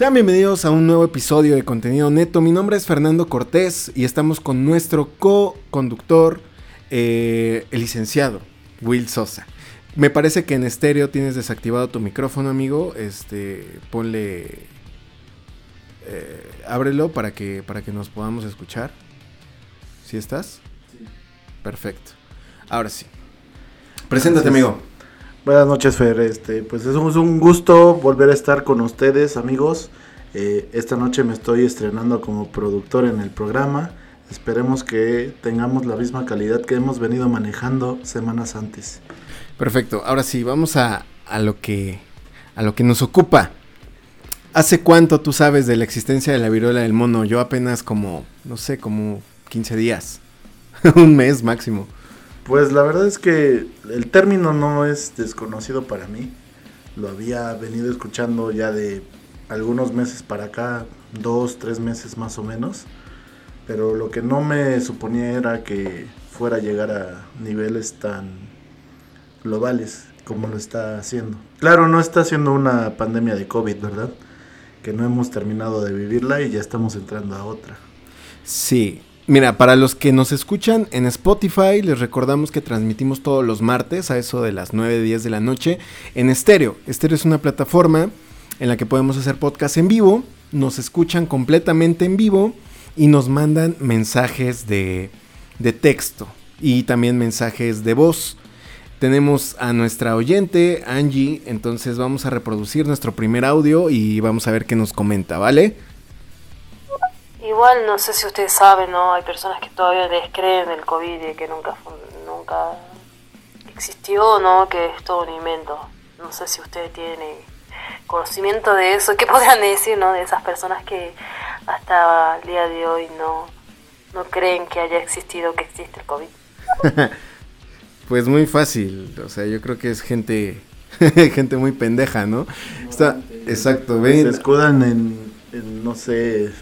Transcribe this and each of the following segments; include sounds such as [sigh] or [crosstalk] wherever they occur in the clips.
Sean bienvenidos a un nuevo episodio de Contenido Neto. Mi nombre es Fernando Cortés y estamos con nuestro co-conductor, eh, el licenciado Will Sosa. Me parece que en estéreo tienes desactivado tu micrófono, amigo. Este, ponle, eh, ábrelo para que para que nos podamos escuchar. ¿Sí estás? Sí. Perfecto. Ahora sí. Preséntate, amigo. Buenas noches, Fer. Este, pues es un gusto volver a estar con ustedes, amigos. Eh, esta noche me estoy estrenando como productor en el programa. Esperemos que tengamos la misma calidad que hemos venido manejando semanas antes. Perfecto. Ahora sí, vamos a, a lo que a lo que nos ocupa. ¿Hace cuánto tú sabes de la existencia de la viruela del mono? Yo apenas como, no sé, como 15 días. [laughs] un mes máximo. Pues la verdad es que el término no es desconocido para mí. Lo había venido escuchando ya de algunos meses para acá, dos, tres meses más o menos. Pero lo que no me suponía era que fuera a llegar a niveles tan globales como lo está haciendo. Claro, no está haciendo una pandemia de COVID, ¿verdad? Que no hemos terminado de vivirla y ya estamos entrando a otra. Sí, Mira, para los que nos escuchan en Spotify, les recordamos que transmitimos todos los martes a eso de las 9, 10 de la noche en estéreo. Estéreo es una plataforma en la que podemos hacer podcast en vivo, nos escuchan completamente en vivo y nos mandan mensajes de, de texto y también mensajes de voz. Tenemos a nuestra oyente, Angie, entonces vamos a reproducir nuestro primer audio y vamos a ver qué nos comenta, ¿vale? Igual no sé si ustedes saben, ¿no? Hay personas que todavía descreen el COVID y que nunca, nunca existió, ¿no? Que es todo un invento. No sé si ustedes tienen conocimiento de eso. ¿Qué [laughs] podrían decir, ¿no? De esas personas que hasta el día de hoy no, no creen que haya existido, que existe el COVID. [laughs] pues muy fácil. O sea, yo creo que es gente, [laughs] gente muy pendeja, ¿no? Está, exacto, ven. Se escudan en, en no sé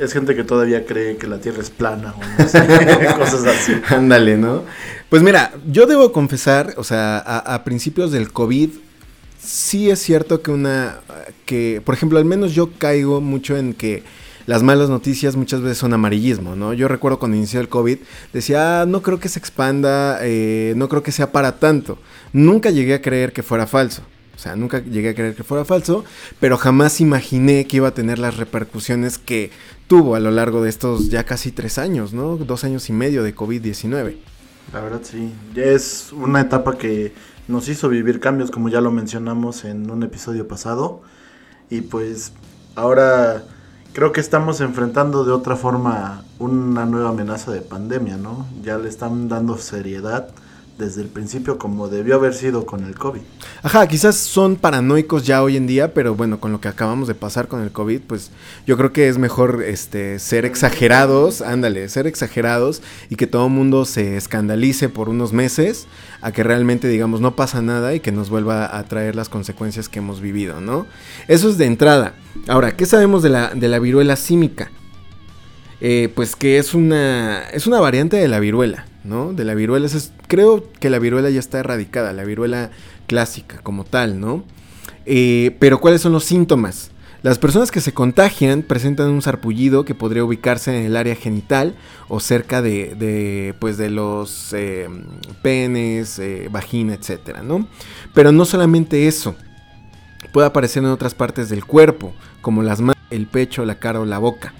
es gente que todavía cree que la Tierra es plana o no sé, [laughs] cosas así. Ándale, ¿no? Pues mira, yo debo confesar, o sea, a, principios del COVID, sí es cierto que una, que, por ejemplo, al menos yo caigo mucho en que las malas noticias muchas veces son amarillismo, ¿no? Yo recuerdo cuando inició el COVID, decía, ah, no creo que se expanda, eh, no creo que sea para tanto. Nunca llegué a creer que fuera falso. O sea, nunca llegué a creer que fuera falso, pero jamás imaginé que iba a tener las repercusiones que tuvo a lo largo de estos ya casi tres años, ¿no? Dos años y medio de COVID-19. La verdad sí, ya es una etapa que nos hizo vivir cambios, como ya lo mencionamos en un episodio pasado. Y pues ahora creo que estamos enfrentando de otra forma una nueva amenaza de pandemia, ¿no? Ya le están dando seriedad desde el principio como debió haber sido con el COVID. Ajá, quizás son paranoicos ya hoy en día, pero bueno, con lo que acabamos de pasar con el COVID, pues yo creo que es mejor este ser exagerados, ándale, ser exagerados y que todo el mundo se escandalice por unos meses a que realmente digamos no pasa nada y que nos vuelva a traer las consecuencias que hemos vivido, ¿no? Eso es de entrada. Ahora, ¿qué sabemos de la, de la viruela símica? Eh, pues que es una, es una variante de la viruela. ¿No? De la viruela. creo que la viruela ya está erradicada, la viruela clásica como tal, ¿no? Eh, pero ¿cuáles son los síntomas? Las personas que se contagian presentan un sarpullido que podría ubicarse en el área genital o cerca de, pues de los eh, penes, eh, vagina, etcétera, ¿no? Pero no solamente eso, puede aparecer en otras partes del cuerpo, como las manos, el pecho, la cara o la boca.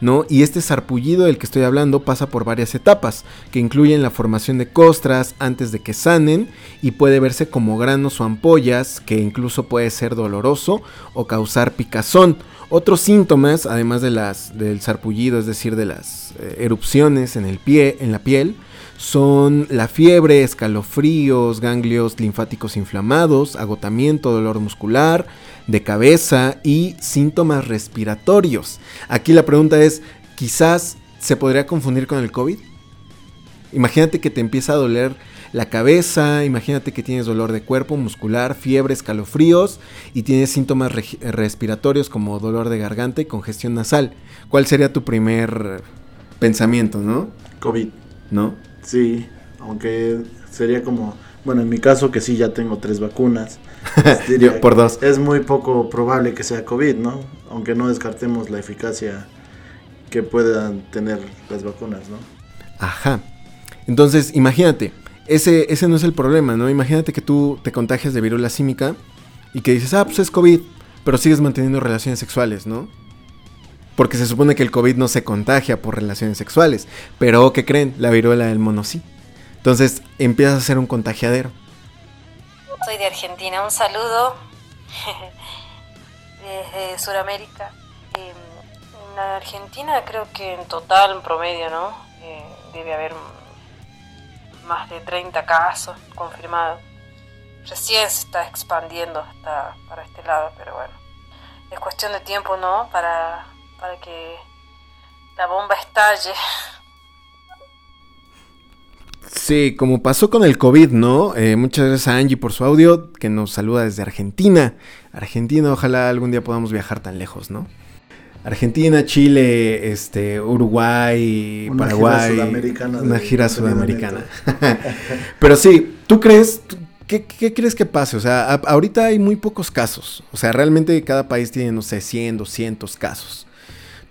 ¿No? Y este sarpullido del que estoy hablando pasa por varias etapas, que incluyen la formación de costras antes de que sanen y puede verse como granos o ampollas, que incluso puede ser doloroso o causar picazón. Otros síntomas, además de las, del sarpullido, es decir, de las eh, erupciones en el pie, en la piel, son la fiebre, escalofríos, ganglios linfáticos inflamados, agotamiento, dolor muscular, de cabeza y síntomas respiratorios. Aquí la pregunta es, quizás se podría confundir con el COVID. Imagínate que te empieza a doler la cabeza, imagínate que tienes dolor de cuerpo, muscular, fiebre, escalofríos y tienes síntomas respiratorios como dolor de garganta y congestión nasal. ¿Cuál sería tu primer pensamiento, no? COVID. ¿No? Sí, aunque sería como, bueno, en mi caso que sí ya tengo tres vacunas [laughs] diría por dos. Es muy poco probable que sea COVID, ¿no? Aunque no descartemos la eficacia que puedan tener las vacunas, ¿no? Ajá. Entonces, imagínate, ese, ese no es el problema, ¿no? Imagínate que tú te contagias de viruela símica y que dices, ah, pues es COVID, pero sigues manteniendo relaciones sexuales, ¿no? Porque se supone que el COVID no se contagia por relaciones sexuales. Pero, ¿qué creen? La viruela del mono sí. Entonces, empiezas a ser un contagiadero. Soy de Argentina, un saludo [laughs] desde Sudamérica. En la Argentina creo que en total, en promedio, ¿no? Eh, debe haber más de 30 casos confirmados. Recién se está expandiendo hasta para este lado, pero bueno. Es cuestión de tiempo, ¿no? Para, para que la bomba estalle. Sí, como pasó con el COVID, ¿no? Eh, muchas gracias a Angie por su audio, que nos saluda desde Argentina. Argentina, ojalá algún día podamos viajar tan lejos, ¿no? Argentina, Chile, este, Uruguay, Una gira sudamericana Una de gira sudamericana. [laughs] Pero sí, ¿tú crees? ¿Qué, qué crees que pase? O sea, a- ahorita hay muy pocos casos. O sea, realmente cada país tiene, no sé, 100, 200 casos.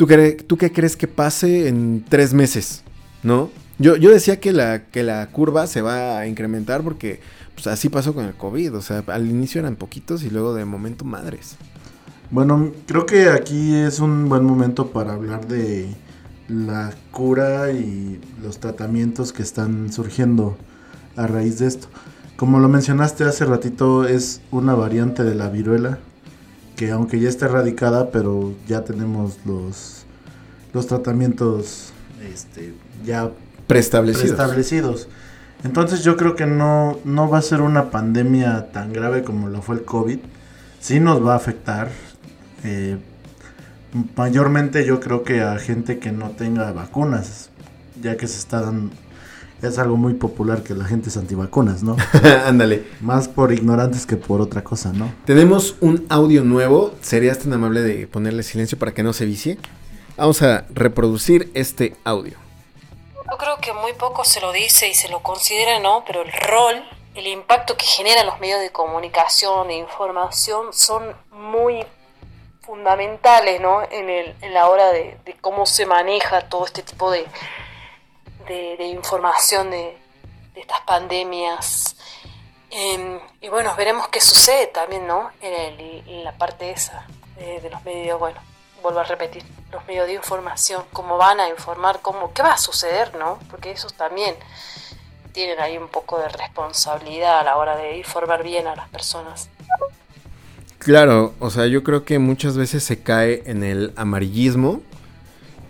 ¿Tú, cre- ¿Tú qué crees que pase en tres meses? ¿No? Yo, yo decía que la, que la curva se va a incrementar porque pues, así pasó con el COVID. O sea, al inicio eran poquitos y luego de momento madres. Bueno, creo que aquí es un buen momento para hablar de la cura y los tratamientos que están surgiendo a raíz de esto. Como lo mencionaste hace ratito, es una variante de la viruela que aunque ya está erradicada, pero ya tenemos los, los tratamientos este, ya Preestablecidos. establecidos. Entonces yo creo que no, no va a ser una pandemia tan grave como lo fue el COVID. Sí nos va a afectar. eh, mayormente yo creo que a gente que no tenga vacunas. Ya que se está dando... Es algo muy popular que la gente es antivacunas, ¿no? [laughs] Ándale. Más por ignorantes que por otra cosa, ¿no? Tenemos un audio nuevo. ¿Serías tan amable de ponerle silencio para que no se vicie? Vamos a reproducir este audio. Yo creo que muy poco se lo dice y se lo considera, ¿no? Pero el rol, el impacto que generan los medios de comunicación, de información, son muy fundamentales, ¿no? En, el, en la hora de, de cómo se maneja todo este tipo de, de, de información de, de estas pandemias. Em, y bueno, veremos qué sucede también, ¿no? En, el- en la parte esa de, de los medios, bueno, vuelvo a repetir, los medios de información, cómo van a informar, cómo, qué va a suceder, ¿no? Porque esos también tienen ahí un poco de responsabilidad a la hora de informar bien a las personas. Claro, o sea, yo creo que muchas veces se cae en el amarillismo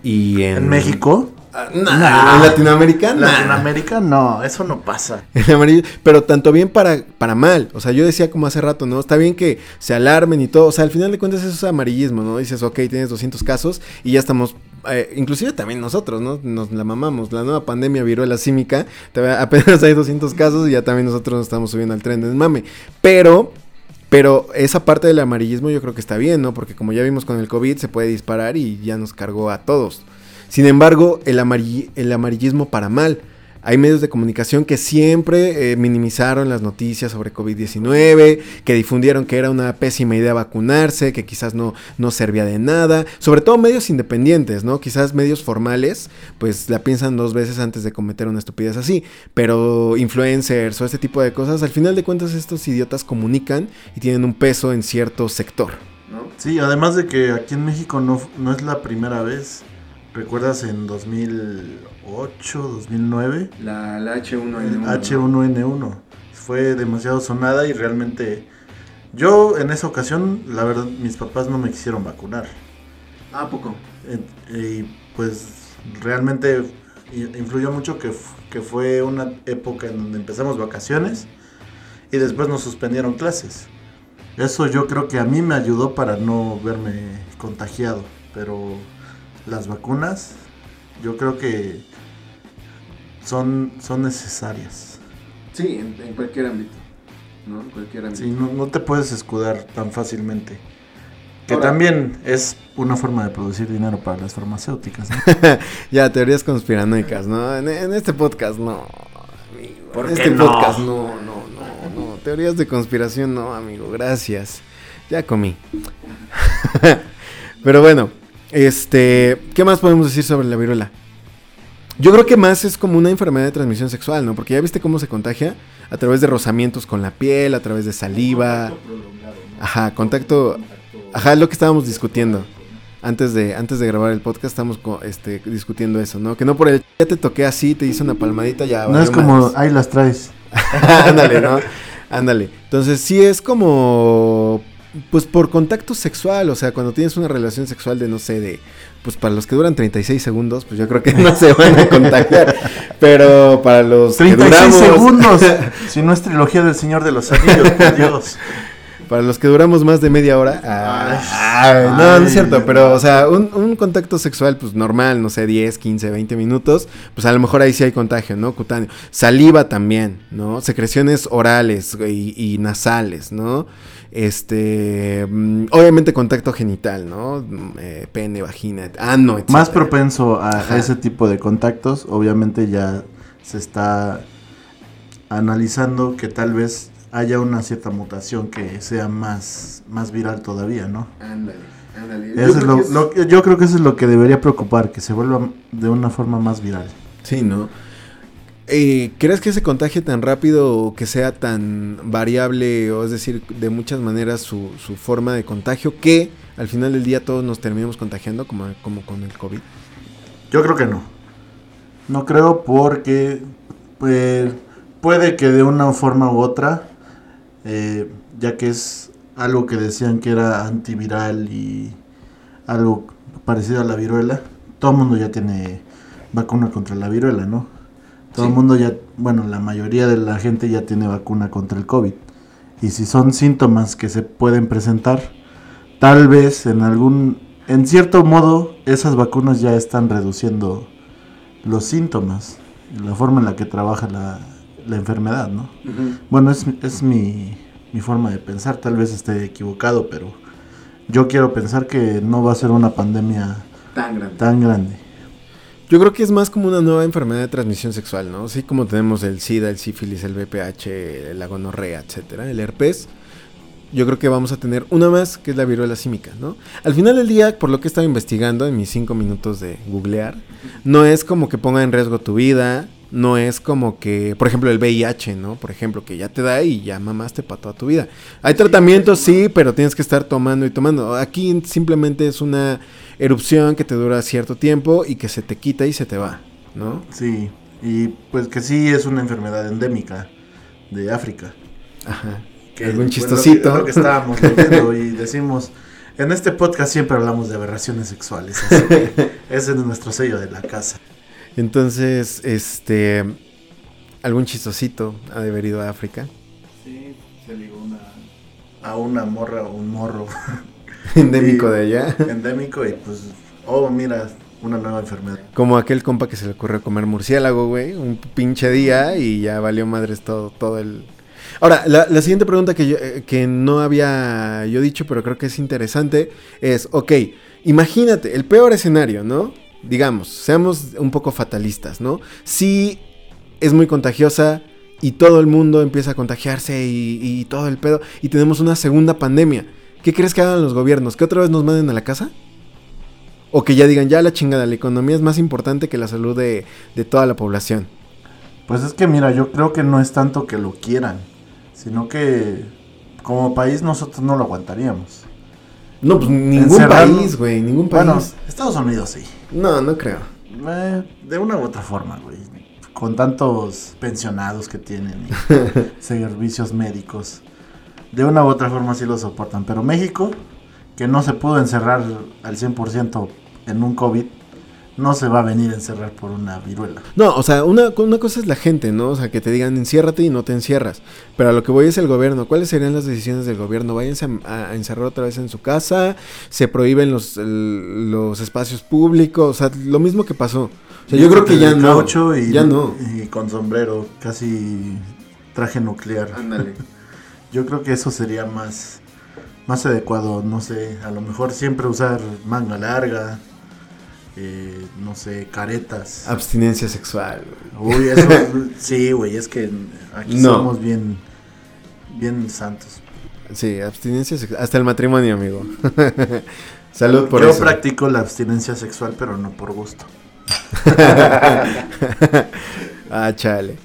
y en... En México, Ah, nah, en Latinoamérica, nah. Latinoamérica, no, eso no pasa. [laughs] Pero tanto bien para, para mal. O sea, yo decía como hace rato, ¿no? Está bien que se alarmen y todo. O sea, al final de cuentas eso es amarillismo, ¿no? Dices, ok, tienes 200 casos y ya estamos... eh, inclusive también nosotros, ¿no? Nos la mamamos. La nueva pandemia viruela símica. [laughs] Apenas hay 200 casos y ya también nosotros nos estamos subiendo al tren del mame. Pero... Pero esa parte del amarillismo yo creo que está bien, ¿no? Porque como ya vimos con el COVID se puede disparar y ya nos cargó a todos. Sin embargo, el, amarill- el amarillismo para mal. Hay medios de comunicación que siempre eh, minimizaron las noticias sobre COVID-19, que difundieron que era una pésima idea vacunarse, que quizás no, no servía de nada. Sobre todo medios independientes, ¿no? Quizás medios formales, pues la piensan dos veces antes de cometer una estupidez así. Pero influencers o este tipo de cosas, al final de cuentas estos idiotas comunican y tienen un peso en cierto sector. Sí, además de que aquí en México no, no es la primera vez. ¿Recuerdas en 2008, 2009? La, la El H1N1. H1N1. Fue demasiado sonada y realmente... Yo en esa ocasión, la verdad, mis papás no me quisieron vacunar. ¿A poco? Eh, Y pues realmente influyó mucho que, que fue una época en donde empezamos vacaciones y después nos suspendieron clases. Eso yo creo que a mí me ayudó para no verme contagiado, pero las vacunas yo creo que son, son necesarias. Sí, en, en cualquier ámbito. ¿no? En cualquier ámbito. Sí, no, no te puedes escudar tan fácilmente. Que Ahora- también es una forma de producir dinero para las farmacéuticas. ¿no? [laughs] ya, teorías conspiranoicas, ¿no? En, en este podcast no. amigo. ¿Por en qué este no? podcast no, no, no, no. teorías de conspiración no, amigo, gracias. Ya comí. [laughs] Pero bueno, este, ¿qué más podemos decir sobre la viruela? Yo creo que más es como una enfermedad de transmisión sexual, ¿no? Porque ya viste cómo se contagia a través de rozamientos con la piel, a través de saliva. Ajá, contacto. Ajá, es lo que estábamos discutiendo. Antes de, antes de grabar el podcast estamos este, discutiendo eso, ¿no? Que no por el ya te toqué así, te hice una palmadita, ya. No es como, ahí las traes. [laughs] Ándale, ¿no? Ándale. Entonces sí es como pues por contacto sexual, o sea, cuando tienes una relación sexual de, no sé, de, pues para los que duran 36 segundos, pues yo creo que no se van a contagiar. Pero para los 36 segundos, [laughs] si no es trilogía del Señor de los Anillos, [laughs] Dios. Para los que duramos más de media hora. no, no es cierto, pero, o sea, un, un, contacto sexual, pues normal, no sé, 10, 15, 20 minutos, pues a lo mejor ahí sí hay contagio, ¿no? Cutáneo. Saliva también, ¿no? Secreciones orales y, y nasales, ¿no? Este, mm, obviamente contacto genital, ¿no? Mm, eh, pene, vagina, ano, etc. Más propenso a, ese tipo de contactos, obviamente ya se está analizando que tal vez haya una cierta mutación que sea más, más viral todavía, ¿no? Ándale, ándale. yo creo que eso es lo que debería preocupar, que se vuelva de una forma más viral. Sí, ¿no? Eh, ¿Crees que se contagie tan rápido o que sea tan variable, o es decir, de muchas maneras su, forma de contagio, que al final del día todos nos terminemos contagiando como, como con el COVID? Yo creo que no. No creo porque pues, puede que de una forma u otra, eh, ya que es algo que decían que era antiviral y algo parecido a la viruela, todo el mundo ya tiene vacuna contra la viruela, ¿no? Todo el mundo ya, bueno, la mayoría de la gente ya tiene vacuna contra el COVID. Y si son síntomas que se pueden presentar, tal vez en algún, en cierto modo, esas vacunas ya están reduciendo los síntomas, la forma en la que trabaja la, la enfermedad, ¿no? Bueno, es, es mi, mi forma de pensar, tal vez esté equivocado, pero yo quiero pensar que no va a ser una pandemia tan grande. Tan grande. Yo creo que es más como una nueva enfermedad de transmisión sexual, ¿no? Así como tenemos el SIDA, el sífilis, el VPH, la gonorrea, etcétera, el herpes. Yo creo que vamos a tener una más, que es la viruela símica, ¿no? Al final del día, por lo que he estado investigando en mis cinco minutos de googlear, no es como que ponga en riesgo tu vida, no es como que, por ejemplo, el VIH, ¿no? Por ejemplo, que ya te da y ya mamaste para toda tu vida. Hay tratamientos, sí, pero tienes que estar tomando y tomando. Aquí simplemente es una erupción que te dura cierto tiempo y que se te quita y se te va, ¿no? Sí, y pues que sí es una enfermedad endémica de África. Ajá. Que, Algún chistosito. Bueno, que, estábamos leyendo y decimos, en este podcast siempre hablamos de aberraciones sexuales, [laughs] ese es nuestro sello de la casa. Entonces, este, algún chistosito ha de haber ido a África. Sí, se ligó una, a una morra o un morro. [laughs] Endémico de allá. Endémico y pues, oh, mira, una nueva enfermedad. Como aquel compa que se le ocurrió comer murciélago, güey, un pinche día y ya valió madres todo, todo el... Ahora, la, la siguiente pregunta que, yo, eh, que no había yo dicho, pero creo que es interesante, es, ok, imagínate, el peor escenario, ¿no? digamos, seamos un poco fatalistas, ¿no? Si es muy contagiosa y todo el mundo empieza a contagiarse y, todo el pedo, y tenemos una segunda pandemia, ¿qué crees que hagan los gobiernos? ¿Que otra vez nos manden a la casa? O que ya digan, ya la chingada, la economía es más importante que la salud de, de toda la población. Pues es que mira, yo creo que no es tanto que lo quieran, sino que como país nosotros no lo aguantaríamos. No, pues ningún país, güey, ningún país. Bueno, Estados Unidos sí. No, no creo. Eh, de una u otra forma, güey. Con tantos pensionados que tienen y [laughs] servicios médicos. De una u otra forma sí lo soportan. Pero México, que no se pudo encerrar al 100% en un COVID, no se va a venir a encerrar por una viruela. No, o sea, una, una cosa es la gente, ¿no? O sea, que te digan enciérrate y no te encierras. Pero a lo que voy es el gobierno. ¿Cuáles serían las decisiones del gobierno? Váyanse a, encerrar otra vez en su casa, se prohíben los, los espacios públicos, o sea, lo mismo que pasó. O sea, yo, creo que ya no. Y, ya no. Y con sombrero, casi traje nuclear. Ándale. [laughs] yo creo que eso sería más, más adecuado, no sé, a lo mejor siempre usar manga larga eh, no sé, caretas. Abstinencia sexual. Uy, eso, [laughs] sí, güey, es que aquí somos bien, bien santos. Sí, abstinencia sexual. Hasta el matrimonio, amigo. [laughs] Salud por Yo eso. practico la abstinencia sexual, pero no por gusto. [laughs] ah, chale.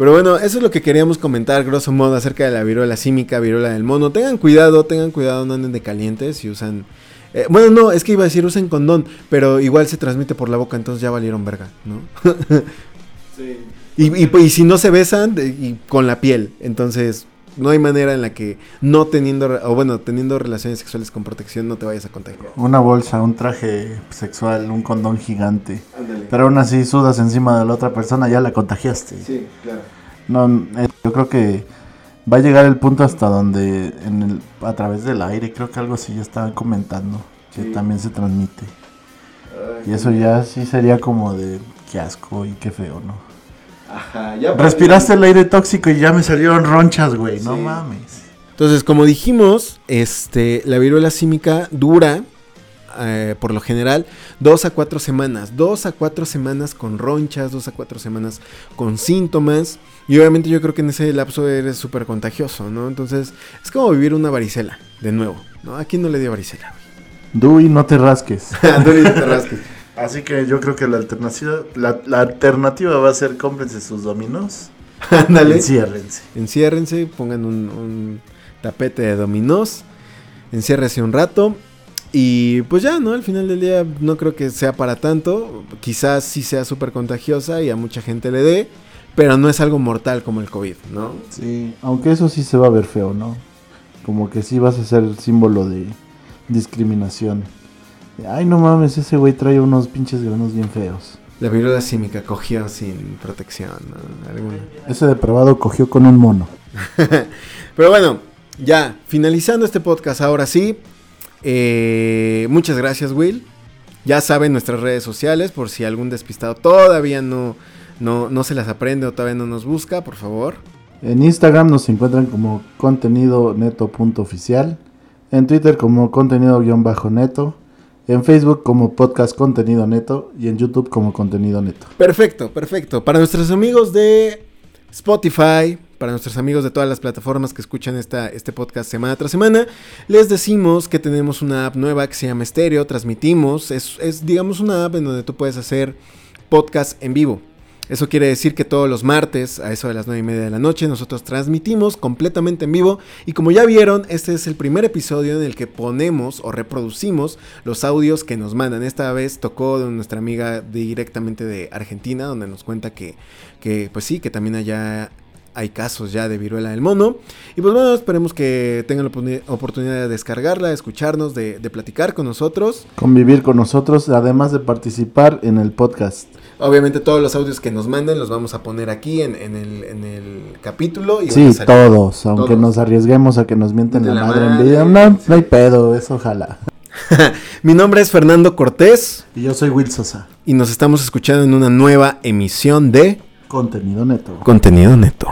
Pero bueno, eso es lo que queríamos comentar, grosso modo, acerca de la viruela símica, viruela del mono. Tengan cuidado, tengan cuidado, no anden de calientes si usan... eh, bueno, no, es que iba a decir usen condón, pero igual se transmite por la boca, entonces ya valieron verga, ¿no? [laughs] y, y- y si no se besan, de- y con la piel, entonces no hay manera en la que no teniendo, o bueno, teniendo relaciones sexuales con protección no te vayas a contagiar. Una bolsa, un traje sexual, un condón gigante. Pero aún así sudas encima de la otra persona, ya la contagiaste. Sí, claro. No, eh, yo creo que va a llegar el punto hasta donde en el, a través del aire, creo que algo así ya estaban comentando, que Sí. también se transmite. Y eso ya sí sería como de qué asco y qué feo, ¿no? Ajá, ya Respiraste el aire tóxico y ya me salieron ronchas, güey, no mames. Entonces, como dijimos, este, la viruela símica dura, eh, por lo general, dos a cuatro semanas. Dos a cuatro semanas con ronchas, dos a cuatro semanas con síntomas. Y obviamente yo creo que en ese lapso eres súper contagioso, ¿no? Entonces, es como vivir una varicela, de nuevo, ¿no? ¿A quién no le dio varicela? Dui, no te rasques. [laughs] Ándale, no te rasques. [laughs] Así que yo creo que la alternativa, la, la alternativa va a ser cómprense sus dominos. [laughs] Ándale. Enciérrense. Enciérrense, pongan un, un tapete de dominós, enciérrese un rato y pues ya, ¿no? Al final del día no creo que sea para tanto, quizás sí sea súper contagiosa y a mucha gente le dé, pero no es algo mortal como el COVID, ¿no? Sí, aunque eso sí se va a ver feo, ¿no? Como que sí vas a ser símbolo de discriminación. Ay, no mames, ese güey trae unos pinches granos bien feos. La viruela símica cogió sin protección, ¿no? Alguna. Ese depravado cogió con un mono. [laughs] Pero bueno, ya, finalizando este podcast ahora sí. eh, muchas gracias, Will. Ya saben nuestras redes sociales, por si algún despistado todavía no, no, no se las aprende o todavía no nos busca, por favor. En Instagram nos encuentran como contenido neto.oficial. En Twitter como contenido-neto. En Facebook como podcast contenido neto. Y en YouTube como contenido neto. Perfecto, perfecto. Para nuestros amigos de Spotify, para nuestros amigos de todas las plataformas que escuchan esta, este podcast semana tras semana, les decimos que tenemos una app nueva que se llama Stereo, transmitimos, es, es digamos una app en donde tú puedes hacer podcast en vivo. Eso quiere decir que todos los martes, a eso de las 9 y media de la noche, nosotros transmitimos completamente en vivo. Y como ya vieron, este es el primer episodio en el que ponemos o reproducimos los audios que nos mandan. Esta vez tocó de nuestra amiga directamente de Argentina, donde nos cuenta que, que pues sí, que también allá hay casos ya de viruela del mono. Y pues bueno, esperemos que tengan la oportunidad de descargarla, de escucharnos, de, de platicar con nosotros. Convivir con nosotros, además de participar en el podcast. Obviamente todos los audios que nos manden los vamos a poner aquí en, en el, en el capítulo. Y Sí, todos. Aunque Todos. nos arriesguemos a que nos mienten la, la madre en video. No, sí. no hay pedo, eso ojalá. [laughs] Mi nombre es Fernando Cortés Y yo soy Will Sosa. y nos estamos escuchando en una nueva emisión de Contenido neto. Contenido Neto.